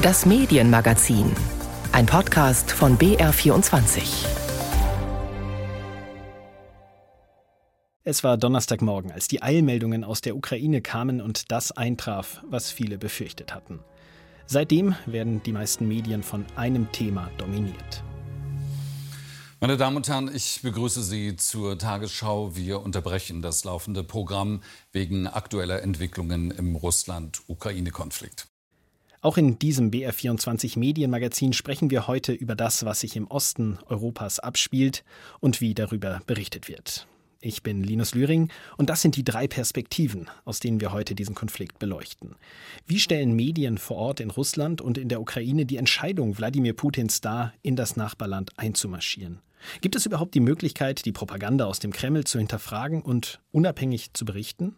Das Medienmagazin. Ein Podcast von BR24. Es war Donnerstagmorgen, als die Eilmeldungen aus der Ukraine kamen und das eintraf, was viele befürchtet hatten. Seitdem werden die meisten Medien von einem Thema dominiert. Meine Damen und Herren, ich begrüße Sie zur Tagesschau. Wir unterbrechen das laufende Programm wegen aktueller Entwicklungen im Russland-Ukraine-Konflikt. Auch in diesem BR24 Medienmagazin sprechen wir heute über das, was sich im Osten Europas abspielt und wie darüber berichtet wird. Ich bin Linus Lühring und das sind die drei Perspektiven, aus denen wir heute diesen Konflikt beleuchten. Wie stellen Medien vor Ort in Russland und in der Ukraine die Entscheidung Wladimir Putins dar, in das Nachbarland einzumarschieren? Gibt es überhaupt die Möglichkeit, die Propaganda aus dem Kreml zu hinterfragen und unabhängig zu berichten?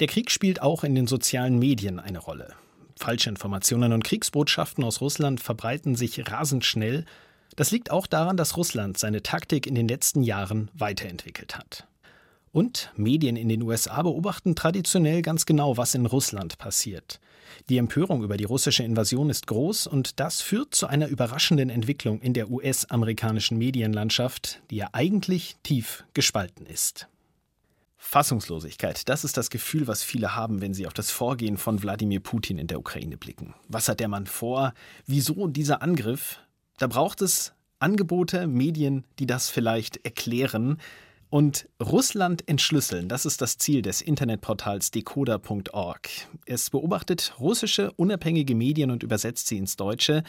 Der Krieg spielt auch in den sozialen Medien eine Rolle. Falsche Informationen und Kriegsbotschaften aus Russland verbreiten sich rasend schnell. Das liegt auch daran, dass Russland seine Taktik in den letzten Jahren weiterentwickelt hat. Und Medien in den USA beobachten traditionell ganz genau, was in Russland passiert. Die Empörung über die russische Invasion ist groß und das führt zu einer überraschenden Entwicklung in der US-amerikanischen Medienlandschaft, die ja eigentlich tief gespalten ist. Fassungslosigkeit, das ist das Gefühl, was viele haben, wenn sie auf das Vorgehen von Wladimir Putin in der Ukraine blicken. Was hat der Mann vor? Wieso dieser Angriff? Da braucht es Angebote, Medien, die das vielleicht erklären. Und Russland entschlüsseln, das ist das Ziel des Internetportals decoder.org. Es beobachtet russische unabhängige Medien und übersetzt sie ins Deutsche.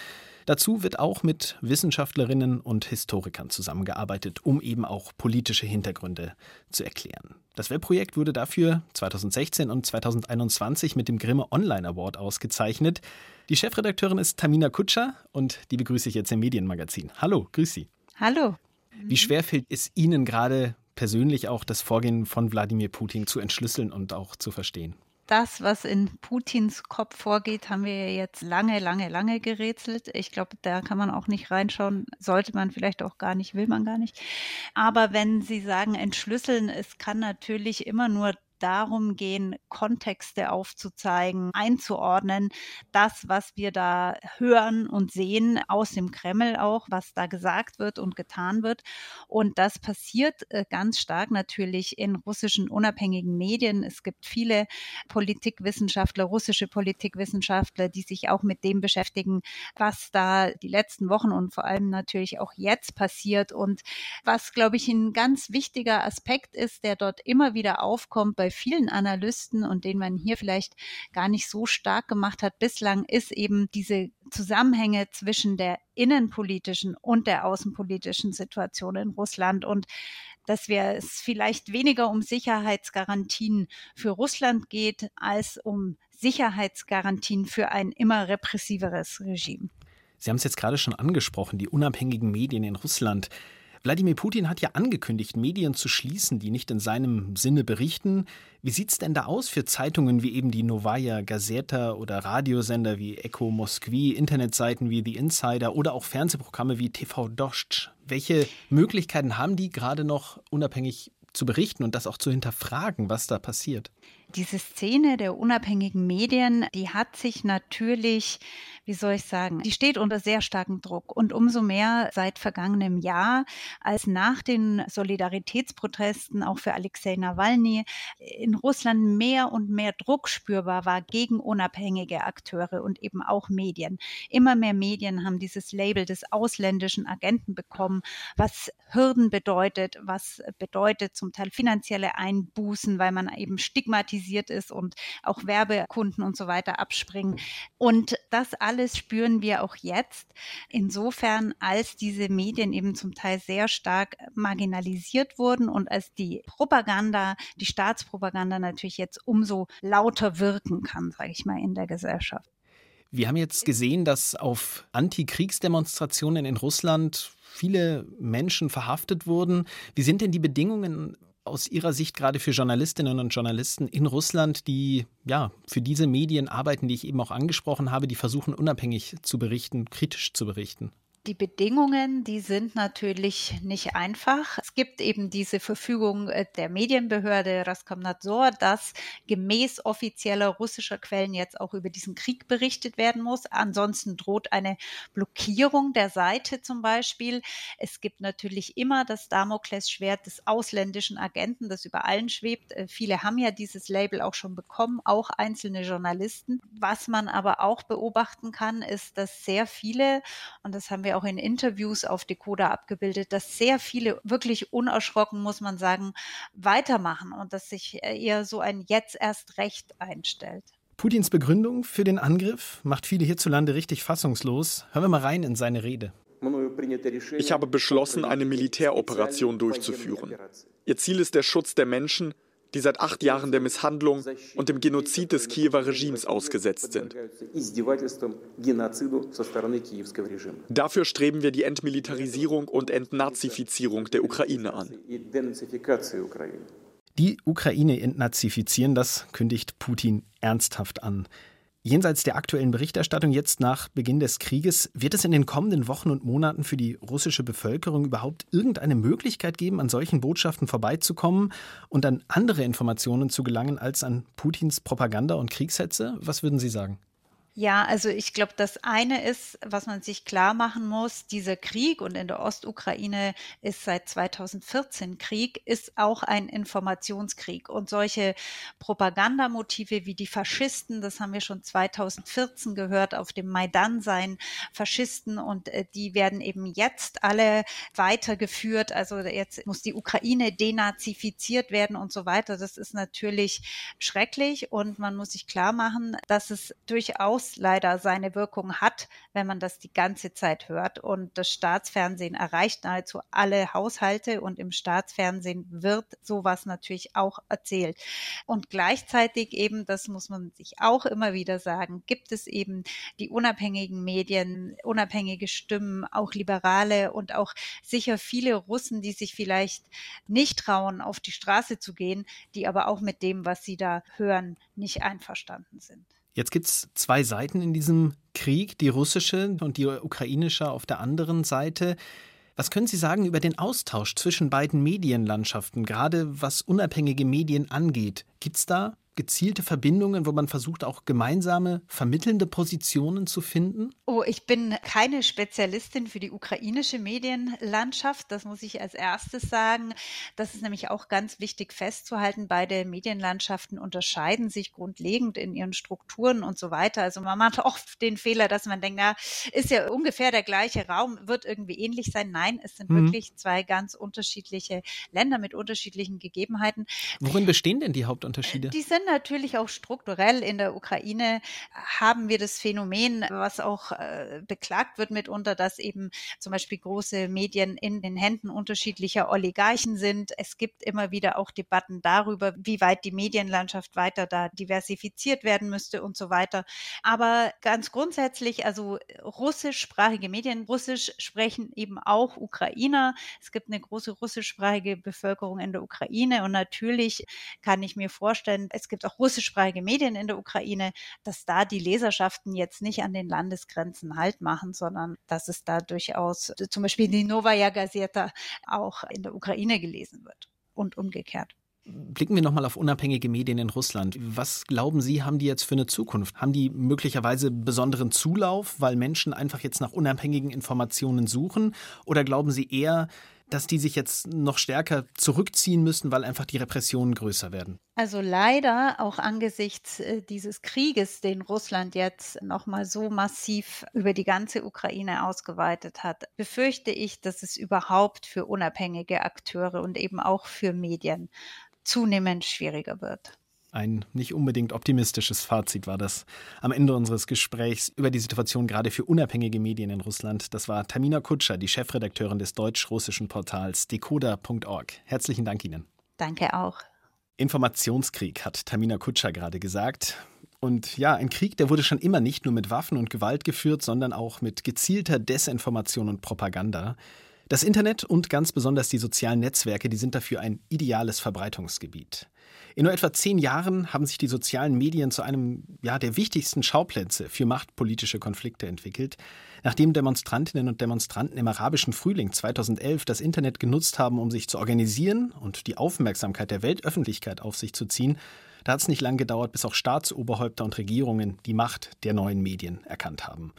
Dazu wird auch mit Wissenschaftlerinnen und Historikern zusammengearbeitet, um eben auch politische Hintergründe zu erklären. Das Webprojekt wurde dafür 2016 und 2021 mit dem Grimme Online Award ausgezeichnet. Die Chefredakteurin ist Tamina Kutscher und die begrüße ich jetzt im Medienmagazin. Hallo, grüß Sie. Hallo. Wie schwer fällt es Ihnen gerade persönlich auch das Vorgehen von Wladimir Putin zu entschlüsseln und auch zu verstehen? Das, was in Putins Kopf vorgeht, haben wir jetzt lange, lange, lange gerätselt. Ich glaube, da kann man auch nicht reinschauen. Sollte man vielleicht auch gar nicht, will man gar nicht. Aber wenn Sie sagen, entschlüsseln, es kann natürlich immer nur darum gehen, Kontexte aufzuzeigen, einzuordnen, das, was wir da hören und sehen aus dem Kreml auch, was da gesagt wird und getan wird. Und das passiert äh, ganz stark natürlich in russischen unabhängigen Medien. Es gibt viele Politikwissenschaftler, russische Politikwissenschaftler, die sich auch mit dem beschäftigen, was da die letzten Wochen und vor allem natürlich auch jetzt passiert und was, glaube ich, ein ganz wichtiger Aspekt ist, der dort immer wieder aufkommt bei vielen Analysten und den man hier vielleicht gar nicht so stark gemacht hat bislang, ist eben diese Zusammenhänge zwischen der innenpolitischen und der außenpolitischen Situation in Russland und dass wir es vielleicht weniger um Sicherheitsgarantien für Russland geht, als um Sicherheitsgarantien für ein immer repressiveres Regime. Sie haben es jetzt gerade schon angesprochen, die unabhängigen Medien in Russland. Wladimir Putin hat ja angekündigt, Medien zu schließen, die nicht in seinem Sinne berichten. Wie sieht es denn da aus für Zeitungen wie eben die Novaya Gazeta oder Radiosender wie Echo Moskwi, Internetseiten wie The Insider oder auch Fernsehprogramme wie TV Dost? Welche Möglichkeiten haben die gerade noch unabhängig zu berichten und das auch zu hinterfragen, was da passiert? Diese Szene der unabhängigen Medien, die hat sich natürlich wie soll ich sagen, die steht unter sehr starkem Druck. Und umso mehr seit vergangenem Jahr, als nach den Solidaritätsprotesten auch für Alexei Nawalny in Russland mehr und mehr Druck spürbar war gegen unabhängige Akteure und eben auch Medien. Immer mehr Medien haben dieses Label des ausländischen Agenten bekommen, was Hürden bedeutet, was bedeutet zum Teil finanzielle Einbußen, weil man eben stigmatisiert ist und auch Werbekunden und so weiter abspringen. Und das alles alles spüren wir auch jetzt. Insofern, als diese Medien eben zum Teil sehr stark marginalisiert wurden und als die Propaganda, die Staatspropaganda natürlich jetzt umso lauter wirken kann, sage ich mal, in der Gesellschaft. Wir haben jetzt gesehen, dass auf Antikriegsdemonstrationen in Russland viele Menschen verhaftet wurden. Wie sind denn die Bedingungen aus Ihrer Sicht gerade für Journalistinnen und Journalisten in Russland, die ja für diese Medien arbeiten, die ich eben auch angesprochen habe, die versuchen unabhängig zu berichten, kritisch zu berichten? Die Bedingungen, die sind natürlich nicht einfach. Es gibt eben diese Verfügung äh, der Medienbehörde Raskomnadzor, dass gemäß offizieller russischer Quellen jetzt auch über diesen Krieg berichtet werden muss. Ansonsten droht eine Blockierung der Seite zum Beispiel. Es gibt natürlich immer das Damoklesschwert des ausländischen Agenten, das über allen schwebt. Äh, viele haben ja dieses Label auch schon bekommen, auch einzelne Journalisten. Was man aber auch beobachten kann, ist, dass sehr viele, und das haben wir auch in Interviews auf Decoder abgebildet, dass sehr viele wirklich unerschrocken, muss man sagen, weitermachen und dass sich äh, eher so ein jetzt erst recht einstellt. Putins Begründung für den Angriff macht viele hierzulande richtig fassungslos. Hören wir mal rein in seine Rede. Ich habe beschlossen, eine Militäroperation durchzuführen. Ihr Ziel ist der Schutz der Menschen, die seit acht Jahren der Misshandlung und dem Genozid des Kiewer Regimes ausgesetzt sind. Dafür streben wir die Entmilitarisierung und Entnazifizierung der Ukraine an. Die Ukraine entnazifizieren, das kündigt Putin ernsthaft an. Jenseits der aktuellen Berichterstattung jetzt nach Beginn des Krieges, wird es in den kommenden Wochen und Monaten für die russische Bevölkerung überhaupt irgendeine Möglichkeit geben, an solchen Botschaften vorbeizukommen und an andere Informationen zu gelangen als an Putins Propaganda und Kriegshetze? Was würden Sie sagen? Ja, also ich glaube, das eine ist, was man sich klar machen muss, dieser Krieg und in der Ostukraine ist seit 2014 Krieg, ist auch ein Informationskrieg. Und solche Propagandamotive wie die Faschisten, das haben wir schon 2014 gehört, auf dem Maidan sein Faschisten und äh, die werden eben jetzt alle weitergeführt. Also jetzt muss die Ukraine denazifiziert werden und so weiter. Das ist natürlich schrecklich und man muss sich klar machen, dass es durchaus das leider seine Wirkung hat, wenn man das die ganze Zeit hört. Und das Staatsfernsehen erreicht nahezu alle Haushalte und im Staatsfernsehen wird sowas natürlich auch erzählt. Und gleichzeitig eben, das muss man sich auch immer wieder sagen, gibt es eben die unabhängigen Medien, unabhängige Stimmen, auch Liberale und auch sicher viele Russen, die sich vielleicht nicht trauen, auf die Straße zu gehen, die aber auch mit dem, was sie da hören, nicht einverstanden sind. Jetzt gibt es zwei Seiten in diesem Krieg, die russische und die ukrainische auf der anderen Seite. Was können Sie sagen über den Austausch zwischen beiden Medienlandschaften, gerade was unabhängige Medien angeht? Gibt es da gezielte Verbindungen, wo man versucht, auch gemeinsame vermittelnde Positionen zu finden? Oh, ich bin keine Spezialistin für die ukrainische Medienlandschaft. Das muss ich als erstes sagen. Das ist nämlich auch ganz wichtig festzuhalten. Beide Medienlandschaften unterscheiden sich grundlegend in ihren Strukturen und so weiter. Also man macht oft den Fehler, dass man denkt, na, ist ja ungefähr der gleiche Raum, wird irgendwie ähnlich sein. Nein, es sind mhm. wirklich zwei ganz unterschiedliche Länder mit unterschiedlichen Gegebenheiten. Worin bestehen denn die Hauptunterschiede? Die sind natürlich auch strukturell in der Ukraine haben wir das Phänomen, was auch äh, beklagt wird mitunter, dass eben zum Beispiel große Medien in den Händen unterschiedlicher Oligarchen sind. Es gibt immer wieder auch Debatten darüber, wie weit die Medienlandschaft weiter da diversifiziert werden müsste und so weiter. Aber ganz grundsätzlich, also russischsprachige Medien, Russisch sprechen eben auch Ukrainer. Es gibt eine große russischsprachige Bevölkerung in der Ukraine und natürlich kann ich mir vorstellen, es gibt gibt auch russischsprachige Medien in der Ukraine, dass da die Leserschaften jetzt nicht an den Landesgrenzen Halt machen, sondern dass es da durchaus zum Beispiel die Novaya Gazeta auch in der Ukraine gelesen wird und umgekehrt. Blicken wir nochmal auf unabhängige Medien in Russland. Was glauben Sie, haben die jetzt für eine Zukunft? Haben die möglicherweise besonderen Zulauf, weil Menschen einfach jetzt nach unabhängigen Informationen suchen? Oder glauben Sie eher, dass die sich jetzt noch stärker zurückziehen müssen, weil einfach die Repressionen größer werden? Also leider auch angesichts äh, dieses Krieges, den Russland jetzt nochmal so massiv über die ganze Ukraine ausgeweitet hat, befürchte ich, dass es überhaupt für unabhängige Akteure und eben auch für Medien zunehmend schwieriger wird. Ein nicht unbedingt optimistisches Fazit war das am Ende unseres Gesprächs über die Situation gerade für unabhängige Medien in Russland. Das war Tamina Kutscher, die Chefredakteurin des deutsch-russischen Portals decoder.org. Herzlichen Dank Ihnen. Danke auch. Informationskrieg, hat Tamina Kutscher gerade gesagt. Und ja, ein Krieg, der wurde schon immer nicht nur mit Waffen und Gewalt geführt, sondern auch mit gezielter Desinformation und Propaganda. Das Internet und ganz besonders die sozialen Netzwerke, die sind dafür ein ideales Verbreitungsgebiet. In nur etwa zehn Jahren haben sich die sozialen Medien zu einem ja, der wichtigsten Schauplätze für machtpolitische Konflikte entwickelt. Nachdem Demonstrantinnen und Demonstranten im arabischen Frühling 2011 das Internet genutzt haben, um sich zu organisieren und die Aufmerksamkeit der Weltöffentlichkeit auf sich zu ziehen, da hat es nicht lange gedauert, bis auch Staatsoberhäupter und Regierungen die Macht der neuen Medien erkannt haben.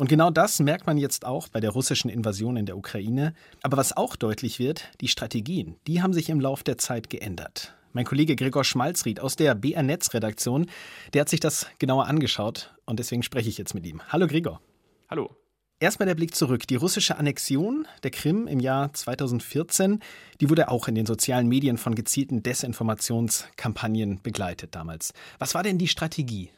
Und genau das merkt man jetzt auch bei der russischen Invasion in der Ukraine. Aber was auch deutlich wird, die Strategien, die haben sich im Lauf der Zeit geändert. Mein Kollege Gregor Schmalzried aus der BR Netz Redaktion, der hat sich das genauer angeschaut und deswegen spreche ich jetzt mit ihm. Hallo Gregor. Hallo. Erstmal der Blick zurück. Die russische Annexion der Krim im Jahr 2014, die wurde auch in den sozialen Medien von gezielten Desinformationskampagnen begleitet damals. Was war denn die Strategie?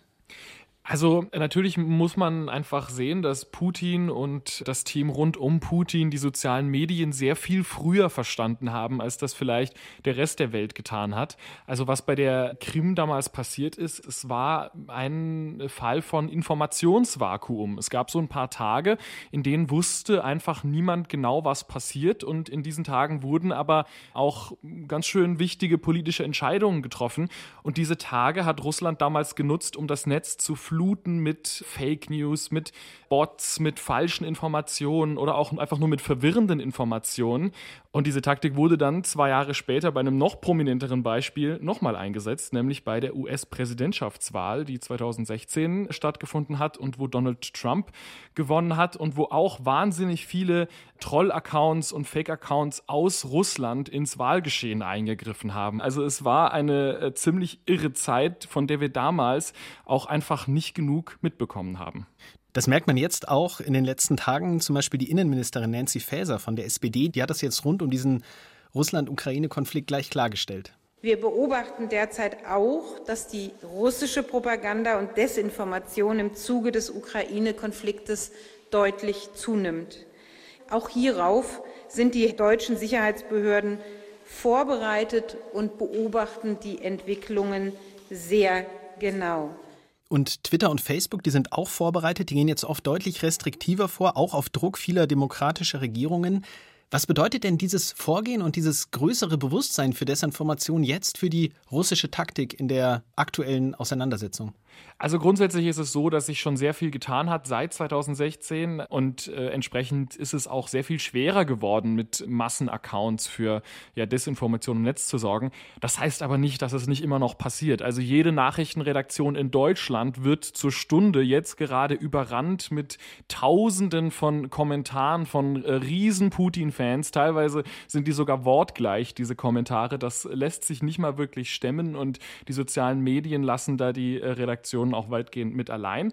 Also natürlich muss man einfach sehen, dass Putin und das Team rund um Putin die sozialen Medien sehr viel früher verstanden haben, als das vielleicht der Rest der Welt getan hat. Also was bei der Krim damals passiert ist, es war ein Fall von Informationsvakuum. Es gab so ein paar Tage, in denen wusste einfach niemand genau, was passiert und in diesen Tagen wurden aber auch ganz schön wichtige politische Entscheidungen getroffen und diese Tage hat Russland damals genutzt, um das Netz zu fluten mit Fake News, mit Bots, mit falschen Informationen oder auch einfach nur mit verwirrenden Informationen. Und diese Taktik wurde dann zwei Jahre später bei einem noch prominenteren Beispiel nochmal eingesetzt, nämlich bei der US-Präsidentschaftswahl, die 2016 stattgefunden hat und wo Donald Trump gewonnen hat und wo auch wahnsinnig viele Troll-Accounts und Fake-Accounts aus Russland ins Wahlgeschehen eingegriffen haben. Also es war eine äh, ziemlich irre Zeit, von der wir damals auch einfach nicht genug mitbekommen haben. Das merkt man jetzt auch in den letzten Tagen. Zum Beispiel die Innenministerin Nancy Faeser von der SPD, die hat das jetzt rund um diesen Russland-Ukraine-Konflikt gleich klargestellt. Wir beobachten derzeit auch, dass die russische Propaganda und Desinformation im Zuge des Ukraine-Konfliktes deutlich zunimmt. Auch hierauf sind die deutschen Sicherheitsbehörden vorbereitet und beobachten die Entwicklungen sehr genau. Und Twitter und Facebook, die sind auch vorbereitet, die gehen jetzt oft deutlich restriktiver vor, auch auf Druck vieler demokratischer Regierungen. Was bedeutet denn dieses Vorgehen und dieses größere Bewusstsein für Desinformation jetzt für die russische Taktik in der aktuellen Auseinandersetzung? Also grundsätzlich ist es so, dass sich schon sehr viel getan hat seit 2016 und äh, entsprechend ist es auch sehr viel schwerer geworden, mit Massenaccounts für ja, Desinformation im Netz zu sorgen. Das heißt aber nicht, dass es nicht immer noch passiert. Also jede Nachrichtenredaktion in Deutschland wird zur Stunde jetzt gerade überrannt mit Tausenden von Kommentaren von äh, riesen Putin-Fans. Teilweise sind die sogar wortgleich, diese Kommentare. Das lässt sich nicht mal wirklich stemmen und die sozialen Medien lassen da die äh, Redaktionen auch weitgehend mit allein.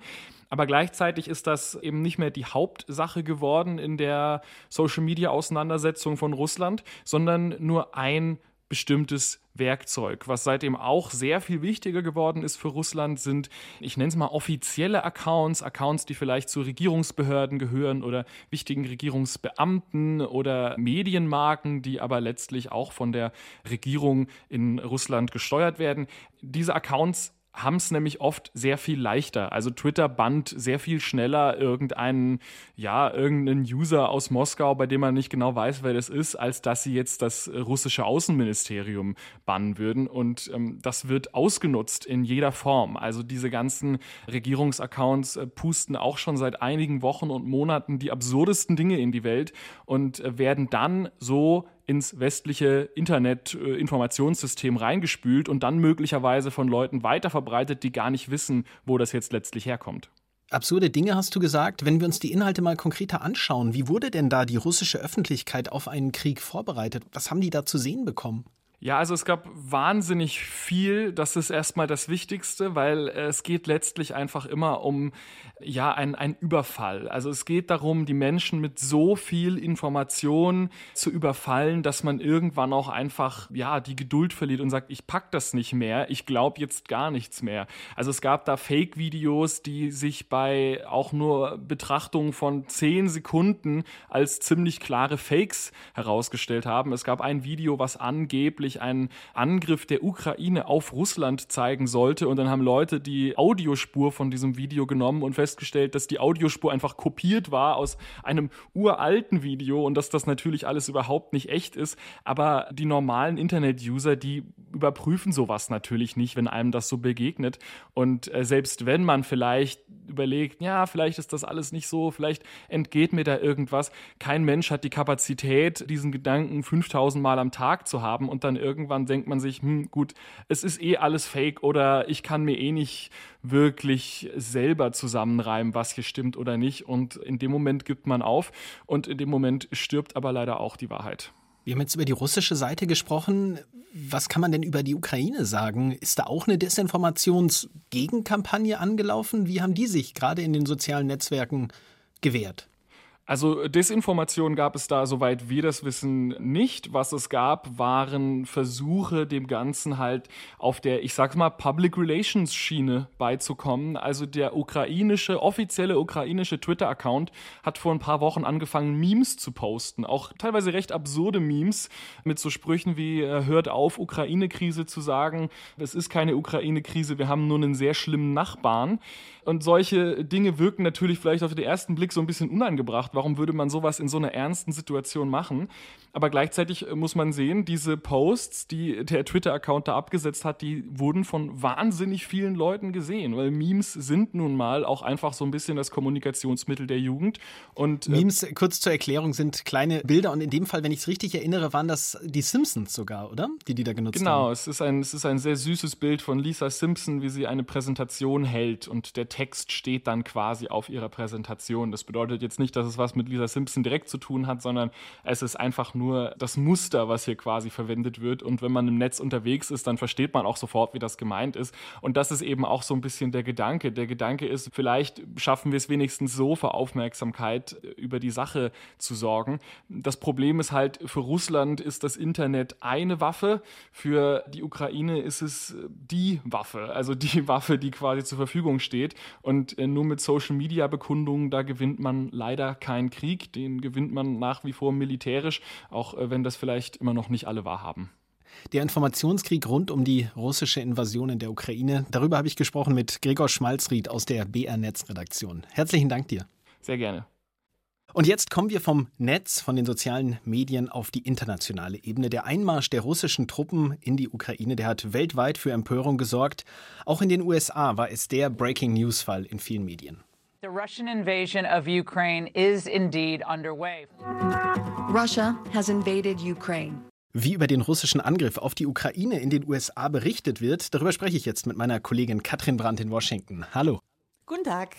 Aber gleichzeitig ist das eben nicht mehr die Hauptsache geworden in der Social-Media-Auseinandersetzung von Russland, sondern nur ein bestimmtes Werkzeug. Was seitdem auch sehr viel wichtiger geworden ist für Russland, sind, ich nenne es mal offizielle Accounts, Accounts, die vielleicht zu Regierungsbehörden gehören oder wichtigen Regierungsbeamten oder Medienmarken, die aber letztlich auch von der Regierung in Russland gesteuert werden. Diese Accounts haben es nämlich oft sehr viel leichter. Also Twitter bannt sehr viel schneller irgendeinen, ja, irgendeinen User aus Moskau, bei dem man nicht genau weiß, wer das ist, als dass sie jetzt das russische Außenministerium bannen würden. Und ähm, das wird ausgenutzt in jeder Form. Also diese ganzen Regierungsaccounts äh, pusten auch schon seit einigen Wochen und Monaten die absurdesten Dinge in die Welt und äh, werden dann so ins westliche Internet-Informationssystem reingespült und dann möglicherweise von Leuten weiterverbreitet, die gar nicht wissen, wo das jetzt letztlich herkommt. Absurde Dinge hast du gesagt. Wenn wir uns die Inhalte mal konkreter anschauen, wie wurde denn da die russische Öffentlichkeit auf einen Krieg vorbereitet? Was haben die da zu sehen bekommen? Ja, also es gab wahnsinnig viel. Das ist erstmal das Wichtigste, weil es geht letztlich einfach immer um ja ein, ein Überfall. Also es geht darum, die Menschen mit so viel Information zu überfallen, dass man irgendwann auch einfach ja die Geduld verliert und sagt, ich pack das nicht mehr, ich glaube jetzt gar nichts mehr. Also es gab da Fake-Videos, die sich bei auch nur Betrachtung von zehn Sekunden als ziemlich klare Fakes herausgestellt haben. Es gab ein Video, was angeblich eigentlich einen Angriff der Ukraine auf Russland zeigen sollte. Und dann haben Leute die Audiospur von diesem Video genommen und festgestellt, dass die Audiospur einfach kopiert war aus einem uralten Video und dass das natürlich alles überhaupt nicht echt ist. Aber die normalen Internet-User, die überprüfen sowas natürlich nicht, wenn einem das so begegnet. Und äh, selbst wenn man vielleicht überlegt, ja, vielleicht ist das alles nicht so, vielleicht entgeht mir da irgendwas. Kein Mensch hat die Kapazität, diesen Gedanken 5000 Mal am Tag zu haben und dann irgendwann denkt man sich, hm, gut, es ist eh alles fake oder ich kann mir eh nicht wirklich selber zusammenreimen, was hier stimmt oder nicht. Und in dem Moment gibt man auf und in dem Moment stirbt aber leider auch die Wahrheit. Wir haben jetzt über die russische Seite gesprochen. Was kann man denn über die Ukraine sagen? Ist da auch eine Desinformationsgegenkampagne angelaufen? Wie haben die sich gerade in den sozialen Netzwerken gewehrt? Also Desinformation gab es da, soweit wir das wissen, nicht. Was es gab, waren Versuche, dem Ganzen halt auf der, ich sag's mal, Public Relations Schiene beizukommen. Also der ukrainische, offizielle ukrainische Twitter-Account hat vor ein paar Wochen angefangen, Memes zu posten. Auch teilweise recht absurde Memes mit so Sprüchen wie, äh, hört auf, Ukraine-Krise zu sagen. Es ist keine Ukraine-Krise, wir haben nur einen sehr schlimmen Nachbarn. Und solche Dinge wirken natürlich vielleicht auf den ersten Blick so ein bisschen unangebracht. Warum würde man sowas in so einer ernsten Situation machen? Aber gleichzeitig äh, muss man sehen, diese Posts, die der Twitter-Account da abgesetzt hat, die wurden von wahnsinnig vielen Leuten gesehen, weil Memes sind nun mal auch einfach so ein bisschen das Kommunikationsmittel der Jugend. Und äh, Memes, kurz zur Erklärung, sind kleine Bilder und in dem Fall, wenn ich es richtig erinnere, waren das die Simpsons sogar, oder? Die die da genutzt genau, haben. Genau, es ist ein es ist ein sehr süßes Bild von Lisa Simpson, wie sie eine Präsentation hält und der Text steht dann quasi auf ihrer Präsentation. Das bedeutet jetzt nicht, dass es was mit Lisa Simpson direkt zu tun hat, sondern es ist einfach nur das Muster, was hier quasi verwendet wird. Und wenn man im Netz unterwegs ist, dann versteht man auch sofort, wie das gemeint ist. Und das ist eben auch so ein bisschen der Gedanke. Der Gedanke ist, vielleicht schaffen wir es wenigstens so, für Aufmerksamkeit über die Sache zu sorgen. Das Problem ist halt, für Russland ist das Internet eine Waffe, für die Ukraine ist es die Waffe, also die Waffe, die quasi zur Verfügung steht. Und äh, nur mit Social-Media-Bekundungen, da gewinnt man leider keinen Krieg. Den gewinnt man nach wie vor militärisch, auch äh, wenn das vielleicht immer noch nicht alle wahrhaben. Der Informationskrieg rund um die russische Invasion in der Ukraine, darüber habe ich gesprochen mit Gregor Schmalzried aus der BR Netzredaktion. Herzlichen Dank dir. Sehr gerne. Und jetzt kommen wir vom Netz, von den sozialen Medien auf die internationale Ebene. Der Einmarsch der russischen Truppen in die Ukraine, der hat weltweit für Empörung gesorgt. Auch in den USA war es der Breaking News Fall in vielen Medien. The Russian invasion of Ukraine is indeed underway. Russia has invaded Ukraine. Wie über den russischen Angriff auf die Ukraine in den USA berichtet wird, darüber spreche ich jetzt mit meiner Kollegin Katrin Brandt in Washington. Hallo. Guten Tag.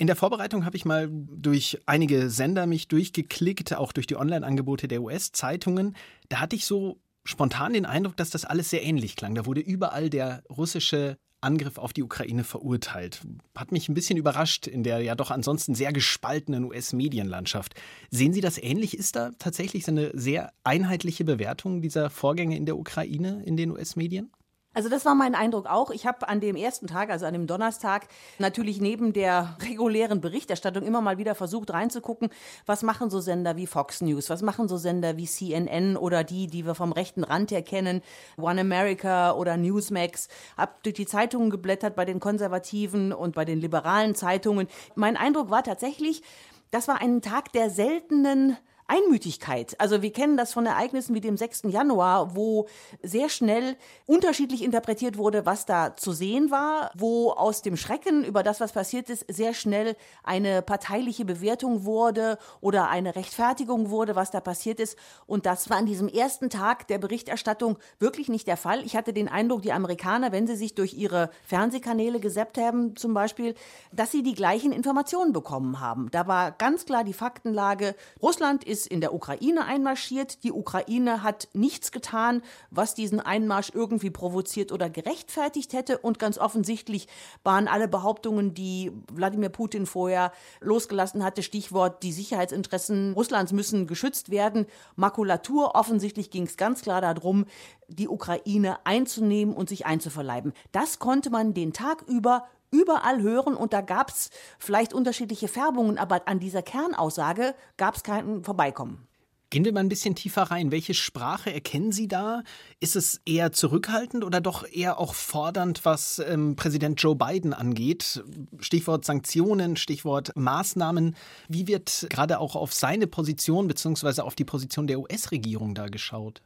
In der Vorbereitung habe ich mal durch einige Sender mich durchgeklickt, auch durch die Online-Angebote der US-Zeitungen. Da hatte ich so spontan den Eindruck, dass das alles sehr ähnlich klang. Da wurde überall der russische Angriff auf die Ukraine verurteilt. Hat mich ein bisschen überrascht in der ja doch ansonsten sehr gespaltenen US-Medienlandschaft. Sehen Sie das ähnlich? Ist da tatsächlich so eine sehr einheitliche Bewertung dieser Vorgänge in der Ukraine in den US-Medien? Also das war mein Eindruck auch. Ich habe an dem ersten Tag, also an dem Donnerstag, natürlich neben der regulären Berichterstattung immer mal wieder versucht reinzugucken, was machen so Sender wie Fox News, was machen so Sender wie CNN oder die, die wir vom rechten Rand her kennen, One America oder Newsmax. Hab durch die Zeitungen geblättert bei den konservativen und bei den liberalen Zeitungen. Mein Eindruck war tatsächlich, das war ein Tag der seltenen Einmütigkeit. Also wir kennen das von Ereignissen wie dem 6. Januar, wo sehr schnell unterschiedlich interpretiert wurde, was da zu sehen war, wo aus dem Schrecken über das, was passiert ist, sehr schnell eine parteiliche Bewertung wurde oder eine Rechtfertigung wurde, was da passiert ist. Und das war an diesem ersten Tag der Berichterstattung wirklich nicht der Fall. Ich hatte den Eindruck, die Amerikaner, wenn sie sich durch ihre Fernsehkanäle gesäppt haben, zum Beispiel, dass sie die gleichen Informationen bekommen haben. Da war ganz klar die Faktenlage. Russland ist ist in der Ukraine einmarschiert. Die Ukraine hat nichts getan, was diesen Einmarsch irgendwie provoziert oder gerechtfertigt hätte. Und ganz offensichtlich waren alle Behauptungen, die Wladimir Putin vorher losgelassen hatte, Stichwort, die Sicherheitsinteressen Russlands müssen geschützt werden, Makulatur. Offensichtlich ging es ganz klar darum, die Ukraine einzunehmen und sich einzuverleiben. Das konnte man den Tag über überall hören und da gab es vielleicht unterschiedliche Färbungen, aber an dieser Kernaussage gab es kein Vorbeikommen. Gehen wir mal ein bisschen tiefer rein. Welche Sprache erkennen Sie da? Ist es eher zurückhaltend oder doch eher auch fordernd, was ähm, Präsident Joe Biden angeht? Stichwort Sanktionen, Stichwort Maßnahmen. Wie wird gerade auch auf seine Position bzw. auf die Position der US-Regierung da geschaut?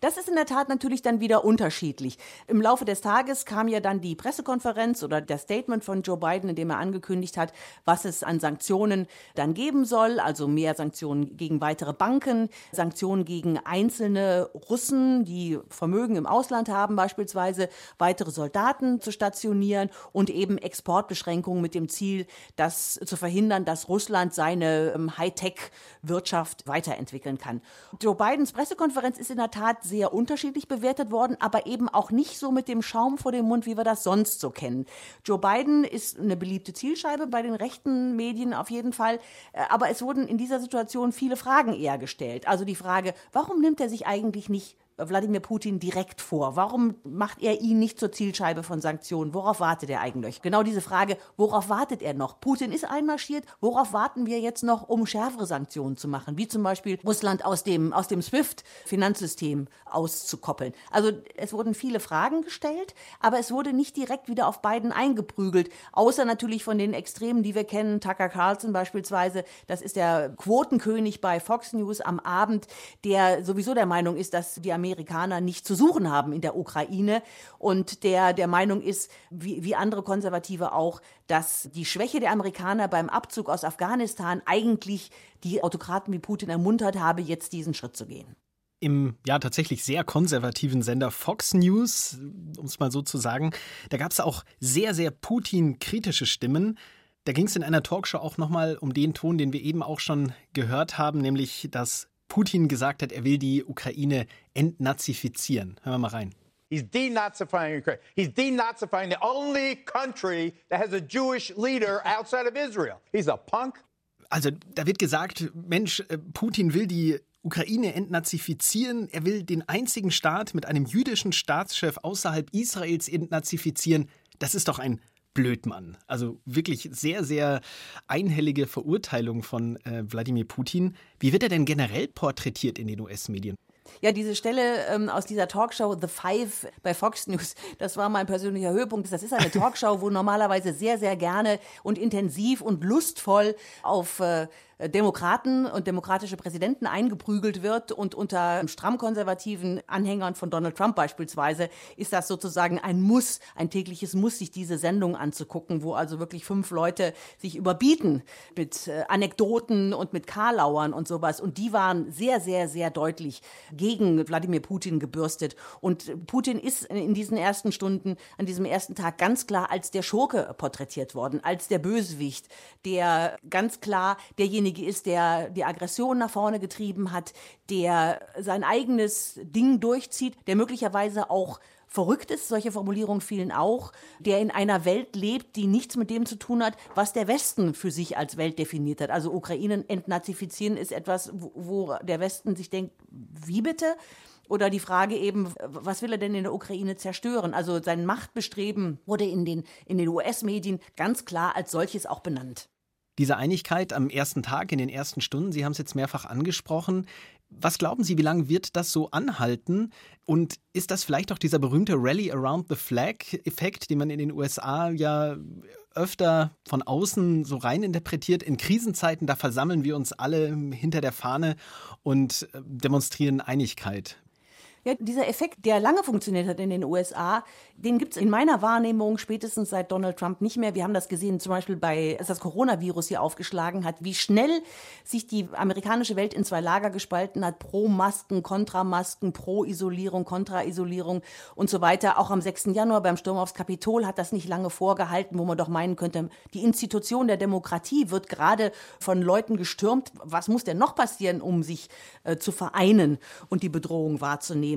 Das ist in der Tat natürlich dann wieder unterschiedlich. Im Laufe des Tages kam ja dann die Pressekonferenz oder das Statement von Joe Biden, in dem er angekündigt hat, was es an Sanktionen dann geben soll. Also mehr Sanktionen gegen weitere Banken, Sanktionen gegen einzelne Russen, die Vermögen im Ausland haben, beispielsweise weitere Soldaten zu stationieren und eben Exportbeschränkungen mit dem Ziel, das zu verhindern, dass Russland seine ähm, Hightech-Wirtschaft weiterentwickeln kann. Joe Bidens Pressekonferenz ist in der Tat sehr unterschiedlich bewertet worden, aber eben auch nicht so mit dem Schaum vor dem Mund, wie wir das sonst so kennen. Joe Biden ist eine beliebte Zielscheibe bei den rechten Medien auf jeden Fall, äh, aber es wurden in dieser Situation viele Fragen eher gestellt. Also die Frage, warum nimmt er sich eigentlich nicht Wladimir Putin direkt vor? Warum macht er ihn nicht zur Zielscheibe von Sanktionen? Worauf wartet er eigentlich? Genau diese Frage, worauf wartet er noch? Putin ist einmarschiert, worauf warten wir jetzt noch, um schärfere Sanktionen zu machen? Wie zum Beispiel Russland aus dem, aus dem SWIFT-Finanzsystem auszukoppeln. Also es wurden viele Fragen gestellt, aber es wurde nicht direkt wieder auf Biden eingeprügelt, außer natürlich von den Extremen, die wir kennen, Tucker Carlson beispielsweise, das ist der Quotenkönig bei Fox News am Abend, der sowieso der Meinung ist, dass die Amerikaner Amerikaner nicht zu suchen haben in der Ukraine und der der Meinung ist, wie, wie andere Konservative auch, dass die Schwäche der Amerikaner beim Abzug aus Afghanistan eigentlich die Autokraten wie Putin ermuntert habe, jetzt diesen Schritt zu gehen im ja tatsächlich sehr konservativen Sender Fox News, um es mal so zu sagen, da gab es auch sehr, sehr Putin-kritische Stimmen. Da ging es in einer Talkshow auch nochmal um den Ton, den wir eben auch schon gehört haben, nämlich dass Putin gesagt hat, er will die Ukraine entnazifizieren. Hören wir mal rein. He's denazifying Ukraine. He's denazifying the only country that has a Jewish leader outside of Israel. He's a punk. Also, da wird gesagt, Mensch, äh, Putin will die Ukraine entnazifizieren. Er will den einzigen Staat mit einem jüdischen Staatschef außerhalb Israels entnazifizieren. Das ist doch ein Blödmann. Also wirklich sehr, sehr einhellige Verurteilung von äh, Wladimir Putin. Wie wird er denn generell porträtiert in den US-Medien? Ja, diese Stelle ähm, aus dieser Talkshow The Five bei Fox News, das war mein persönlicher Höhepunkt. Das ist eine Talkshow, wo normalerweise sehr, sehr gerne und intensiv und lustvoll auf äh, Demokraten und demokratische Präsidenten eingeprügelt wird und unter stramm konservativen Anhängern von Donald Trump beispielsweise ist das sozusagen ein Muss, ein tägliches Muss, sich diese Sendung anzugucken, wo also wirklich fünf Leute sich überbieten mit äh, Anekdoten und mit Karlauern und sowas. Und die waren sehr, sehr, sehr deutlich gegen Wladimir Putin gebürstet. Und Putin ist in diesen ersten Stunden, an diesem ersten Tag ganz klar als der Schurke porträtiert worden, als der Bösewicht, der ganz klar derjenige derjenige ist, der die Aggression nach vorne getrieben hat, der sein eigenes Ding durchzieht, der möglicherweise auch verrückt ist, solche Formulierungen fielen auch, der in einer Welt lebt, die nichts mit dem zu tun hat, was der Westen für sich als Welt definiert hat. Also Ukraine entnazifizieren ist etwas, wo der Westen sich denkt, wie bitte? Oder die Frage eben, was will er denn in der Ukraine zerstören? Also sein Machtbestreben wurde in den, in den US-Medien ganz klar als solches auch benannt diese Einigkeit am ersten Tag, in den ersten Stunden, Sie haben es jetzt mehrfach angesprochen. Was glauben Sie, wie lange wird das so anhalten? Und ist das vielleicht auch dieser berühmte Rally Around the Flag-Effekt, den man in den USA ja öfter von außen so rein interpretiert? In Krisenzeiten, da versammeln wir uns alle hinter der Fahne und äh, demonstrieren Einigkeit. Ja, dieser Effekt, der lange funktioniert hat in den USA, den gibt es in meiner Wahrnehmung spätestens seit Donald Trump nicht mehr. Wir haben das gesehen, zum Beispiel bei, als das Coronavirus hier aufgeschlagen hat, wie schnell sich die amerikanische Welt in zwei Lager gespalten hat, pro Masken, kontra Masken, pro Isolierung, kontra Isolierung und so weiter. Auch am 6. Januar beim Sturm aufs Kapitol hat das nicht lange vorgehalten, wo man doch meinen könnte, die Institution der Demokratie wird gerade von Leuten gestürmt. Was muss denn noch passieren, um sich äh, zu vereinen und die Bedrohung wahrzunehmen?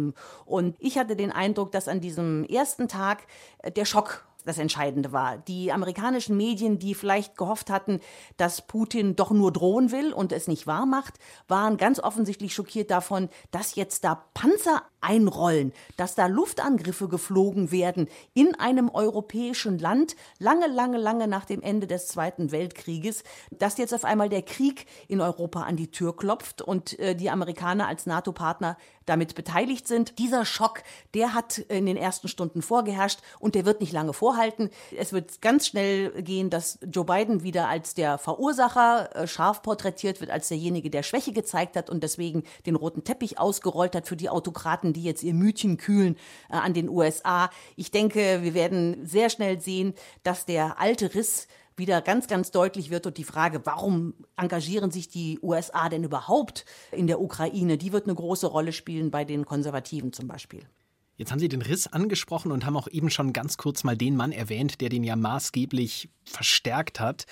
Und ich hatte den Eindruck, dass an diesem ersten Tag äh, der Schock das Entscheidende war. Die amerikanischen Medien, die vielleicht gehofft hatten, dass Putin doch nur drohen will und es nicht wahr macht, waren ganz offensichtlich schockiert davon, dass jetzt da Panzer einrollen, dass da Luftangriffe geflogen werden in einem europäischen Land, lange, lange, lange nach dem Ende des Zweiten Weltkrieges, dass jetzt auf einmal der Krieg in Europa an die Tür klopft und äh, die Amerikaner als NATO-Partner damit beteiligt sind. Dieser Schock, der hat in den ersten Stunden vorgeherrscht und der wird nicht lange vorhalten. Es wird ganz schnell gehen, dass Joe Biden wieder als der Verursacher äh, scharf porträtiert wird, als derjenige, der Schwäche gezeigt hat und deswegen den roten Teppich ausgerollt hat für die Autokraten, die jetzt ihr Mütchen kühlen äh, an den USA. Ich denke, wir werden sehr schnell sehen, dass der alte Riss wieder ganz, ganz deutlich wird und die Frage, warum engagieren sich die USA denn überhaupt in der Ukraine, die wird eine große Rolle spielen bei den Konservativen zum Beispiel. Jetzt haben Sie den Riss angesprochen und haben auch eben schon ganz kurz mal den Mann erwähnt, der den ja maßgeblich verstärkt hat.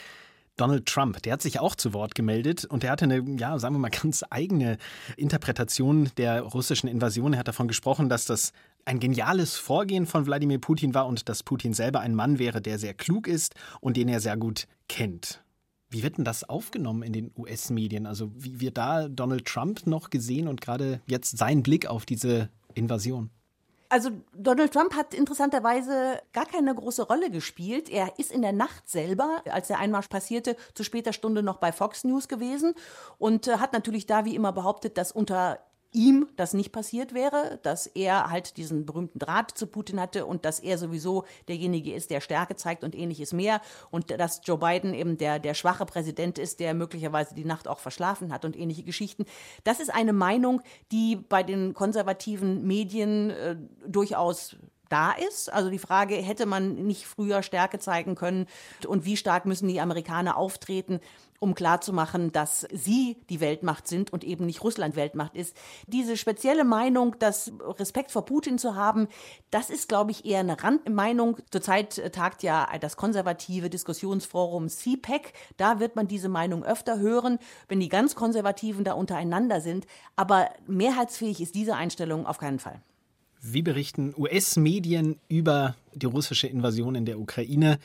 Donald Trump, der hat sich auch zu Wort gemeldet und der hatte eine, ja, sagen wir mal, ganz eigene Interpretation der russischen Invasion. Er hat davon gesprochen, dass das ein geniales Vorgehen von Wladimir Putin war und dass Putin selber ein Mann wäre, der sehr klug ist und den er sehr gut kennt. Wie wird denn das aufgenommen in den US-Medien? Also wie wird da Donald Trump noch gesehen und gerade jetzt sein Blick auf diese Invasion? Also Donald Trump hat interessanterweise gar keine große Rolle gespielt. Er ist in der Nacht selber, als der Einmarsch passierte, zu später Stunde noch bei Fox News gewesen und äh, hat natürlich da wie immer behauptet, dass unter ihm das nicht passiert wäre, dass er halt diesen berühmten Draht zu Putin hatte und dass er sowieso derjenige ist, der Stärke zeigt und ähnliches mehr und dass Joe Biden eben der, der schwache Präsident ist, der möglicherweise die Nacht auch verschlafen hat und ähnliche Geschichten. Das ist eine Meinung, die bei den konservativen Medien äh, durchaus da ist. Also die Frage, hätte man nicht früher Stärke zeigen können und wie stark müssen die Amerikaner auftreten, um klarzumachen, dass sie die Weltmacht sind und eben nicht Russland Weltmacht ist. Diese spezielle Meinung, das Respekt vor Putin zu haben, das ist, glaube ich, eher eine Randmeinung. Zurzeit tagt ja das konservative Diskussionsforum CPAC. Da wird man diese Meinung öfter hören, wenn die ganz Konservativen da untereinander sind. Aber mehrheitsfähig ist diese Einstellung auf keinen Fall. Wie berichten US-Medien über die russische Invasion in der Ukraine?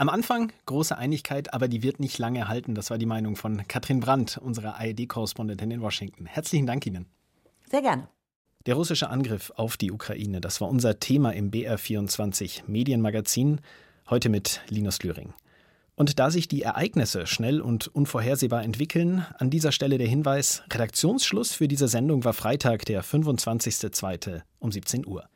Am Anfang große Einigkeit, aber die wird nicht lange halten. Das war die Meinung von Katrin Brandt, unserer ARD-Korrespondentin in Washington. Herzlichen Dank Ihnen. Sehr gerne. Der russische Angriff auf die Ukraine, das war unser Thema im BR24 Medienmagazin, heute mit Linus Lühring. Und da sich die Ereignisse schnell und unvorhersehbar entwickeln, an dieser Stelle der Hinweis, Redaktionsschluss für diese Sendung war Freitag, der 25.02. um 17 Uhr.